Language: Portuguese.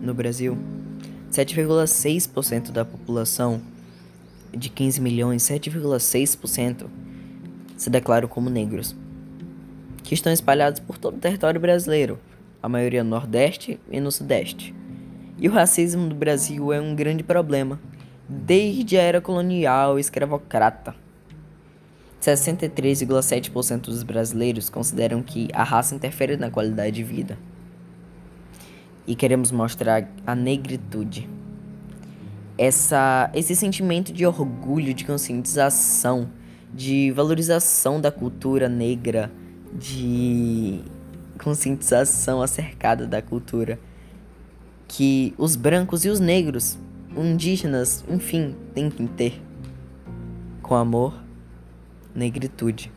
no Brasil, 7,6% da população de 15 milhões, 7,6% se declaram como negros, que estão espalhados por todo o território brasileiro, a maioria no Nordeste e no Sudeste. E o racismo no Brasil é um grande problema, desde a era colonial e escravocrata. 63,7% dos brasileiros consideram que a raça interfere na qualidade de vida. E queremos mostrar a negritude. Essa, esse sentimento de orgulho, de conscientização, de valorização da cultura negra, de conscientização acercada da cultura que os brancos e os negros, indígenas, enfim, têm que ter com amor negritude.